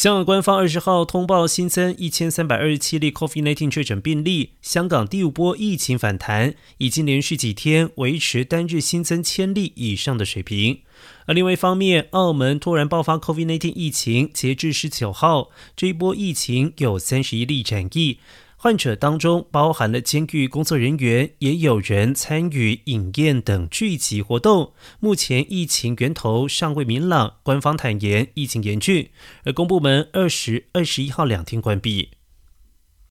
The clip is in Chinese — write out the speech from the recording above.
香港官方二十号通报新增一千三百二十七例 COVID-19 确诊病例，香港第五波疫情反弹，已经连续几天维持单日新增千例以上的水平。而另外一方面，澳门突然爆发 COVID-19 疫情，截至十九号，这一波疫情有三十一例染疫。患者当中包含了监狱工作人员，也有人参与饮宴等聚集活动。目前疫情源头尚未明朗，官方坦言疫情严峻，而公部门二十二十一号两天关闭。